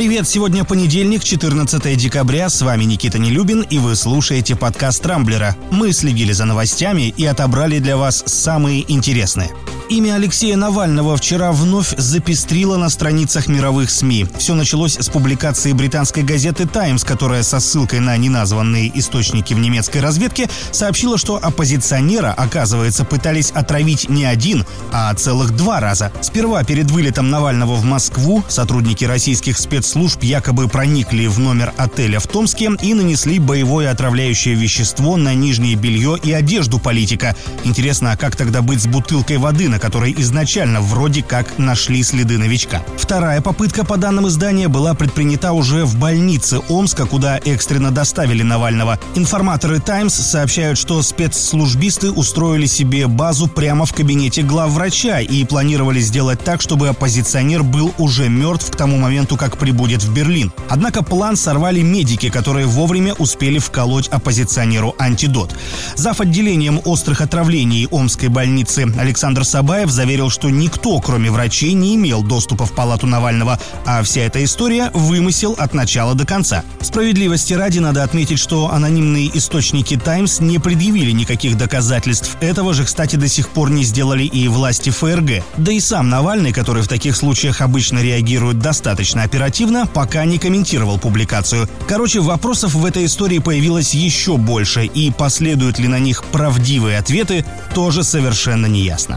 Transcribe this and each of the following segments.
Привет, сегодня понедельник, 14 декабря, с вами Никита Нелюбин, и вы слушаете подкаст «Рамблера». Мы следили за новостями и отобрали для вас самые интересные. Имя Алексея Навального вчера вновь запестрило на страницах мировых СМИ. Все началось с публикации британской газеты «Таймс», которая со ссылкой на неназванные источники в немецкой разведке сообщила, что оппозиционера, оказывается, пытались отравить не один, а целых два раза. Сперва перед вылетом Навального в Москву сотрудники российских спецслужб якобы проникли в номер отеля в Томске и нанесли боевое отравляющее вещество на нижнее белье и одежду политика. Интересно, а как тогда быть с бутылкой воды, на которой изначально вроде как нашли следы новичка. Вторая попытка, по данным издания, была предпринята уже в больнице Омска, куда экстренно доставили Навального. Информаторы «Таймс» сообщают, что спецслужбисты устроили себе базу прямо в кабинете главврача и планировали сделать так, чтобы оппозиционер был уже мертв к тому моменту, как прибудет в Берлин. Однако план сорвали медики, которые вовремя успели вколоть оппозиционеру антидот. Зав. отделением острых отравлений Омской больницы Александр Саб Назарбаев заверил, что никто, кроме врачей, не имел доступа в палату Навального, а вся эта история вымысел от начала до конца. Справедливости ради надо отметить, что анонимные источники «Таймс» не предъявили никаких доказательств. Этого же, кстати, до сих пор не сделали и власти ФРГ. Да и сам Навальный, который в таких случаях обычно реагирует достаточно оперативно, пока не комментировал публикацию. Короче, вопросов в этой истории появилось еще больше, и последуют ли на них правдивые ответы, тоже совершенно неясно.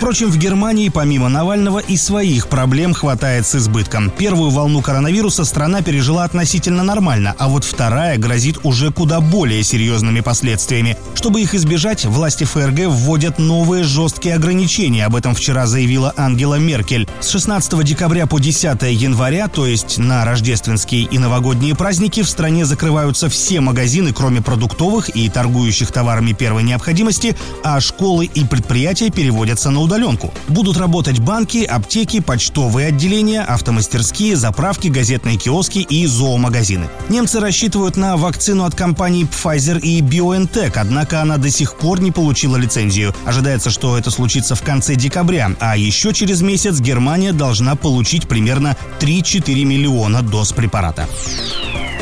Впрочем, в Германии помимо Навального и своих проблем хватает с избытком. Первую волну коронавируса страна пережила относительно нормально, а вот вторая грозит уже куда более серьезными последствиями. Чтобы их избежать, власти ФРГ вводят новые жесткие ограничения. Об этом вчера заявила Ангела Меркель. С 16 декабря по 10 января, то есть на рождественские и новогодние праздники, в стране закрываются все магазины, кроме продуктовых и торгующих товарами первой необходимости, а школы и предприятия переводятся на удаленку. Будут работать банки, аптеки, почтовые отделения, автомастерские, заправки, газетные киоски и зоомагазины. Немцы рассчитывают на вакцину от компаний Pfizer и BioNTech, однако она до сих пор не получила лицензию. Ожидается, что это случится в конце декабря, а еще через месяц Германия должна получить примерно 3-4 миллиона доз препарата.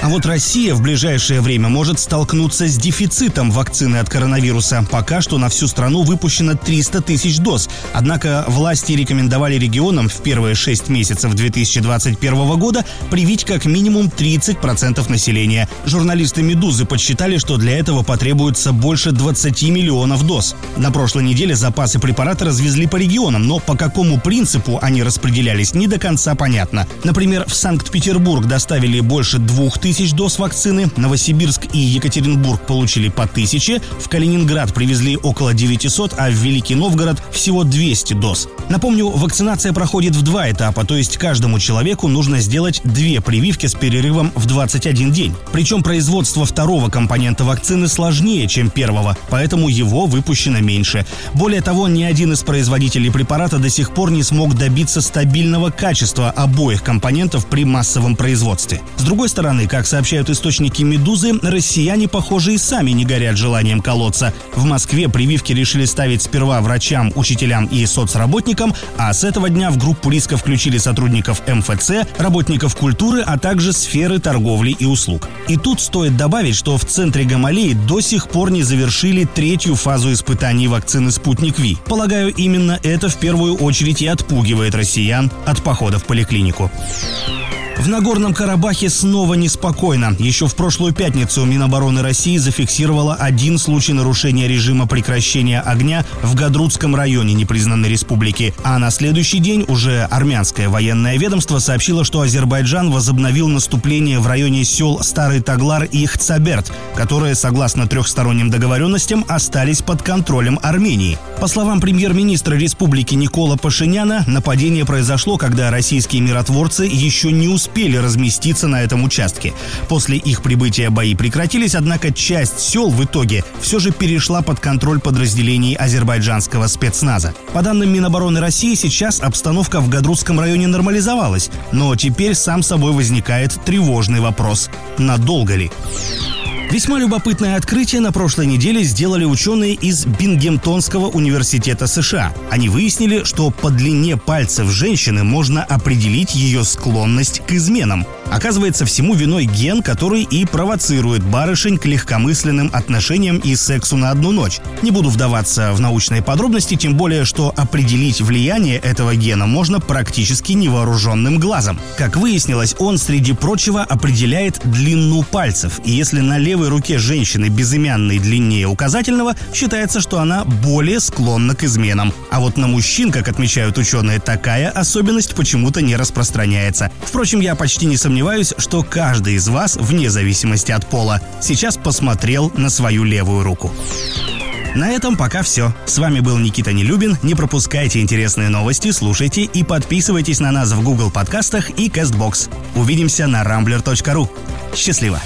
А вот Россия в ближайшее время может столкнуться с дефицитом вакцины от коронавируса. Пока что на всю страну выпущено 300 тысяч доз. Однако власти рекомендовали регионам в первые 6 месяцев 2021 года привить как минимум 30% населения. Журналисты «Медузы» подсчитали, что для этого потребуется больше 20 миллионов доз. На прошлой неделе запасы препарата развезли по регионам, но по какому принципу они распределялись, не до конца понятно. Например, в Санкт-Петербург доставили больше 2000 тысяч доз вакцины, Новосибирск и Екатеринбург получили по тысяче, в Калининград привезли около 900, а в Великий Новгород всего 200 доз. Напомню, вакцинация проходит в два этапа, то есть каждому человеку нужно сделать две прививки с перерывом в 21 день. Причем производство второго компонента вакцины сложнее, чем первого, поэтому его выпущено меньше. Более того, ни один из производителей препарата до сих пор не смог добиться стабильного качества обоих компонентов при массовом производстве. С другой стороны, как сообщают источники «Медузы», россияне, похоже, и сами не горят желанием колоться. В Москве прививки решили ставить сперва врачам, учителям и соцработникам, а с этого дня в группу риска включили сотрудников МФЦ, работников культуры, а также сферы торговли и услуг. И тут стоит добавить, что в центре Гамалеи до сих пор не завершили третью фазу испытаний вакцины «Спутник Ви». Полагаю, именно это в первую очередь и отпугивает россиян от похода в поликлинику. В Нагорном Карабахе снова неспокойно. Еще в прошлую пятницу Минобороны России зафиксировала один случай нарушения режима прекращения огня в Гадрутском районе непризнанной республики. А на следующий день уже армянское военное ведомство сообщило, что Азербайджан возобновил наступление в районе сел Старый Таглар и Хцаберт, которые, согласно трехсторонним договоренностям, остались под контролем Армении. По словам премьер-министра республики Никола Пашиняна, нападение произошло, когда российские миротворцы еще не успели успели разместиться на этом участке. После их прибытия бои прекратились, однако часть сел в итоге все же перешла под контроль подразделений азербайджанского спецназа. По данным Минобороны России, сейчас обстановка в Гадрутском районе нормализовалась, но теперь сам собой возникает тревожный вопрос – надолго ли? Весьма любопытное открытие на прошлой неделе сделали ученые из Бингемтонского университета США. Они выяснили, что по длине пальцев женщины можно определить ее склонность к изменам. Оказывается, всему виной ген, который и провоцирует барышень к легкомысленным отношениям и сексу на одну ночь. Не буду вдаваться в научные подробности, тем более, что определить влияние этого гена можно практически невооруженным глазом. Как выяснилось, он, среди прочего, определяет длину пальцев. И если на левой руке женщины безымянной длиннее указательного, считается, что она более склонна к изменам. А вот на мужчин, как отмечают ученые, такая особенность почему-то не распространяется. Впрочем, я почти не сомневаюсь, что каждый из вас, вне зависимости от пола, сейчас посмотрел на свою левую руку. На этом пока все. С вами был Никита Нелюбин. Не пропускайте интересные новости, слушайте и подписывайтесь на нас в Google подкастах и CastBox. Увидимся на rambler.ru. Счастливо!